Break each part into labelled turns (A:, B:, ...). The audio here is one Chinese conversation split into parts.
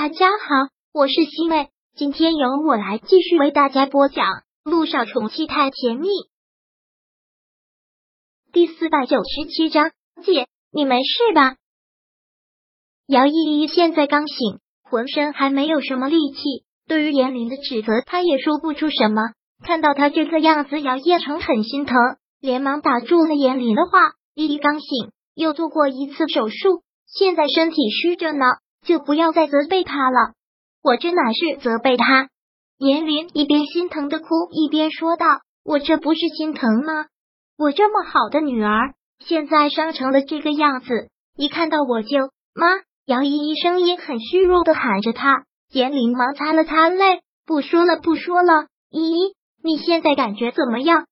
A: 大家好，我是西妹，今天由我来继续为大家播讲《路上宠妻太甜蜜》第四百九十七章。姐，你没事吧？姚依依现在刚醒，浑身还没有什么力气，对于严林的指责，她也说不出什么。看到她这个样子，姚叶成很心疼，连忙打住了严林的话。依依刚醒，又做过一次手术，现在身体虚着呢。就不要再责备他了，我这哪是责备他？严林一边心疼的哭，一边说道：“我这不是心疼吗？我这么好的女儿，现在伤成了这个样子，一看到我就妈。”姚依依声音很虚弱的喊着他，严林忙擦了擦泪，不说了，不说了。依依，你现在感觉怎么样？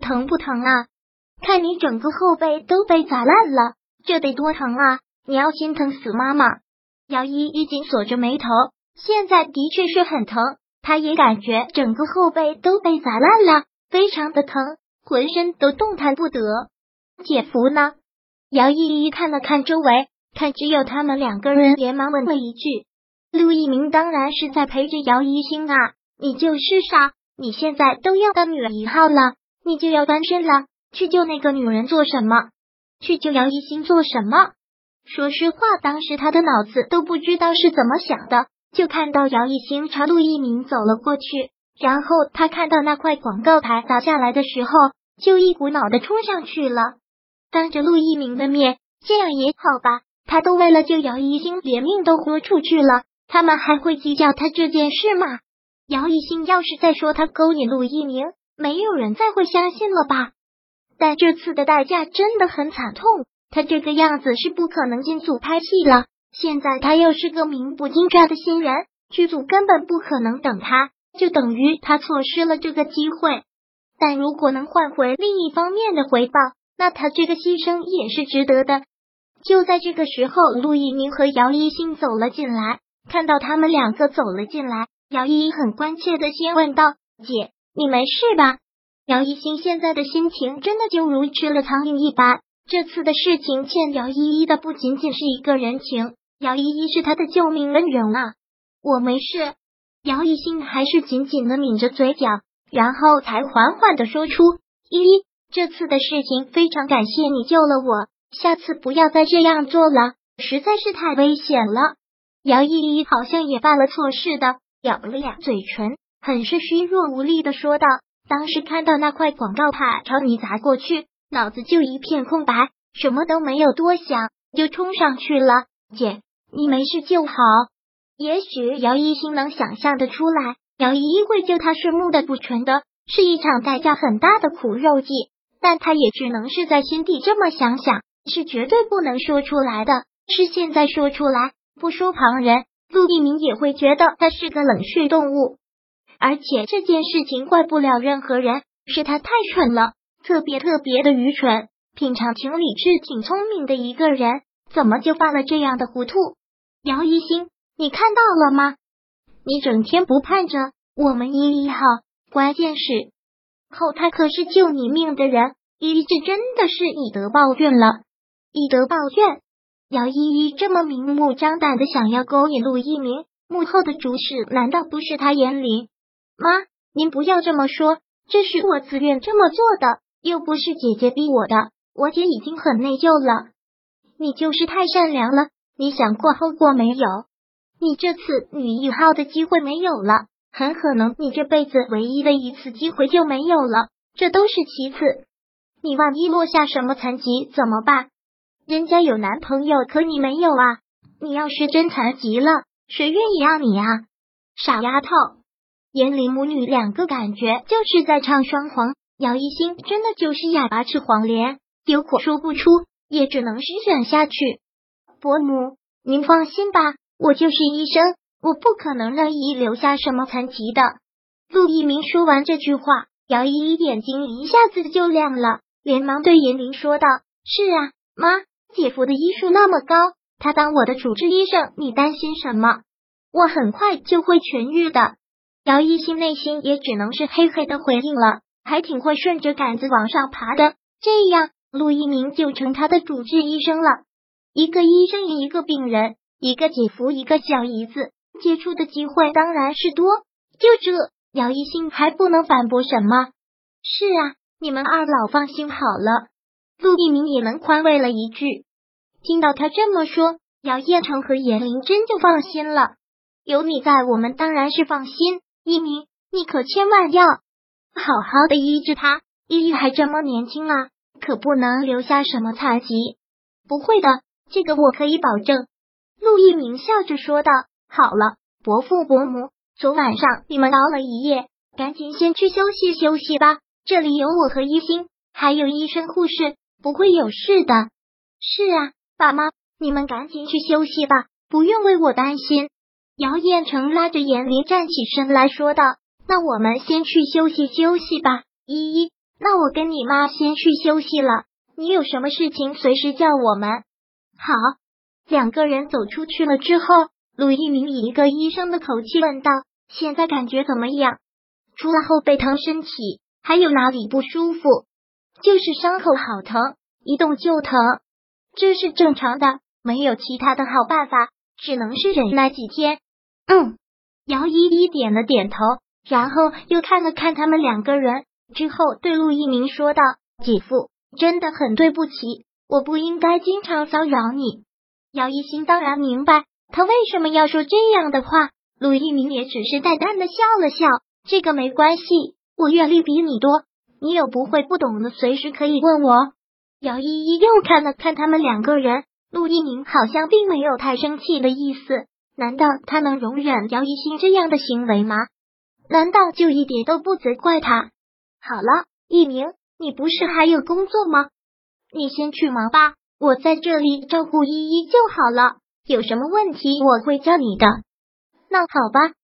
A: 疼不疼啊？看你整个后背都被砸烂了，这得多疼啊！你要心疼死妈妈。姚依依紧锁着眉头，现在的确是很疼，她也感觉整个后背都被砸烂了，非常的疼，浑身都动弹不得。姐夫呢？姚依依看了看周围，看只有他们两个人，连忙问了一句：“陆一鸣当然是在陪着姚一星啊，你就是傻，你现在都要当女儿一号了，你就要翻身了，去救那个女人做什么？去救姚一星做什么？”说实话，当时他的脑子都不知道是怎么想的，就看到姚一星朝陆一鸣走了过去，然后他看到那块广告牌砸下来的时候，就一股脑的冲上去了，当着陆一鸣的面，这样也好吧？他都为了救姚一星，连命都豁出去了，他们还会计较他这件事吗？姚一星要是再说他勾引陆一鸣，没有人再会相信了吧？但这次的代价真的很惨痛。他这个样子是不可能进组拍戏了。现在他又是个名不经传的新人，剧组根本不可能等他，就等于他错失了这个机会。但如果能换回另一方面的回报，那他这个牺牲也是值得的。就在这个时候，陆一鸣和姚一星走了进来，看到他们两个走了进来，姚一很关切的先问道：“姐，你没事吧？”姚一星现在的心情真的就如吃了苍蝇一般。这次的事情欠姚依依的不仅仅是一个人情，姚依依是他的救命恩人啊！我没事，姚一星还是紧紧的抿着嘴角，然后才缓缓的说出：“依依，这次的事情非常感谢你救了我，下次不要再这样做了，实在是太危险了。”姚依依好像也犯了错似的，咬了咬嘴唇，很是虚弱无力的说道：“当时看到那块广告牌朝你砸过去。”脑子就一片空白，什么都没有多想，就冲上去了。姐，你没事就好。也许姚一星能想象的出来，姚依依会救他是目的不纯的，是一场代价很大的苦肉计。但他也只能是在心底这么想想，是绝对不能说出来的。是现在说出来，不说旁人，陆一鸣也会觉得他是个冷血动物。而且这件事情怪不了任何人，是他太蠢了。特别特别的愚蠢，平常挺理智、挺聪明的一个人，怎么就犯了这样的糊涂？姚一星，你看到了吗？你整天不盼着我们依依好，关键是后他可是救你命的人，依依这真的是以德报怨了。以德报怨，姚依依这么明目张胆的想要勾引陆一鸣，幕后的主使难道不是他严林？妈，您不要这么说，这是我自愿这么做的。又不是姐姐逼我的，我姐已经很内疚了。你就是太善良了，你想过后果没有？你这次女一号的机会没有了，很可能你这辈子唯一的一次机会就没有了。这都是其次，你万一落下什么残疾怎么办？人家有男朋友，可你没有啊！你要是真残疾了，谁愿意要你啊？傻丫头，严林母女两个感觉就是在唱双簧。姚一星真的就是哑巴吃黄连，有苦说不出，也只能是忍下去。伯母，您放心吧，我就是医生，我不可能让依依留下什么残疾的。陆一鸣说完这句话，姚依依眼睛一下子就亮了，连忙对严玲说道：“是啊，妈，姐夫的医术那么高，他当我的主治医生，你担心什么？我很快就会痊愈的。”姚一星内心也只能是嘿嘿的回应了。还挺会顺着杆子往上爬的，这样陆一鸣就成他的主治医生了。一个医生，一个病人，一个姐夫，一个小姨子，接触的机会当然是多。就这，姚一兴还不能反驳什么。是啊，你们二老放心好了。陆一鸣也能宽慰了一句。听到他这么说，姚彦成和严玲真就放心了。有你在，我们当然是放心。一鸣，你可千万要好好的医治他。依依还这么年轻啊，可不能留下什么残疾。不会的，这个我可以保证。陆一鸣笑着说道：“好了，伯父伯母，昨晚上你们熬了一夜，赶紧先去休息休息吧。这里有我和一心，还有医生护士，不会有事的。”是啊，爸妈，你们赶紧去休息吧，不用为我担心。姚彦成拉着严林站起身来说道：“那我们先去休息休息吧。”依依，那我跟你妈先去休息了。你有什么事情随时叫我们。好，两个人走出去了之后，陆一鸣以一个医生的口气问道：“现在感觉怎么样？除了后背疼，身体还有哪里不舒服？”就是伤口好疼，一动就疼，这是正常的，没有其他的好办法。只能是忍耐几天。嗯，姚依依点了点头，然后又看了看他们两个人，之后对陆一鸣说道：“姐夫，真的很对不起，我不应该经常骚扰你。”姚一新当然明白他为什么要说这样的话，陆一鸣也只是淡淡的笑了笑：“这个没关系，我阅历比你多，你有不会不懂的，随时可以问我。”姚依依又看了看他们两个人。陆一鸣好像并没有太生气的意思，难道他能容忍姚一新这样的行为吗？难道就一点都不责怪他？好了，一鸣，你不是还有工作吗？你先去忙吧，我在这里照顾依依就好了。有什么问题我会叫你的。那好吧，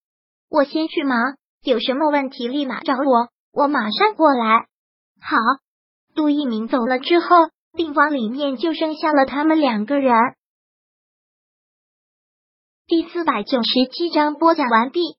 A: 我先去忙，有什么问题立马找我，我马上过来。好，杜一鸣走了之后。病房里面就剩下了他们两个人。第四百九十七章播讲完毕。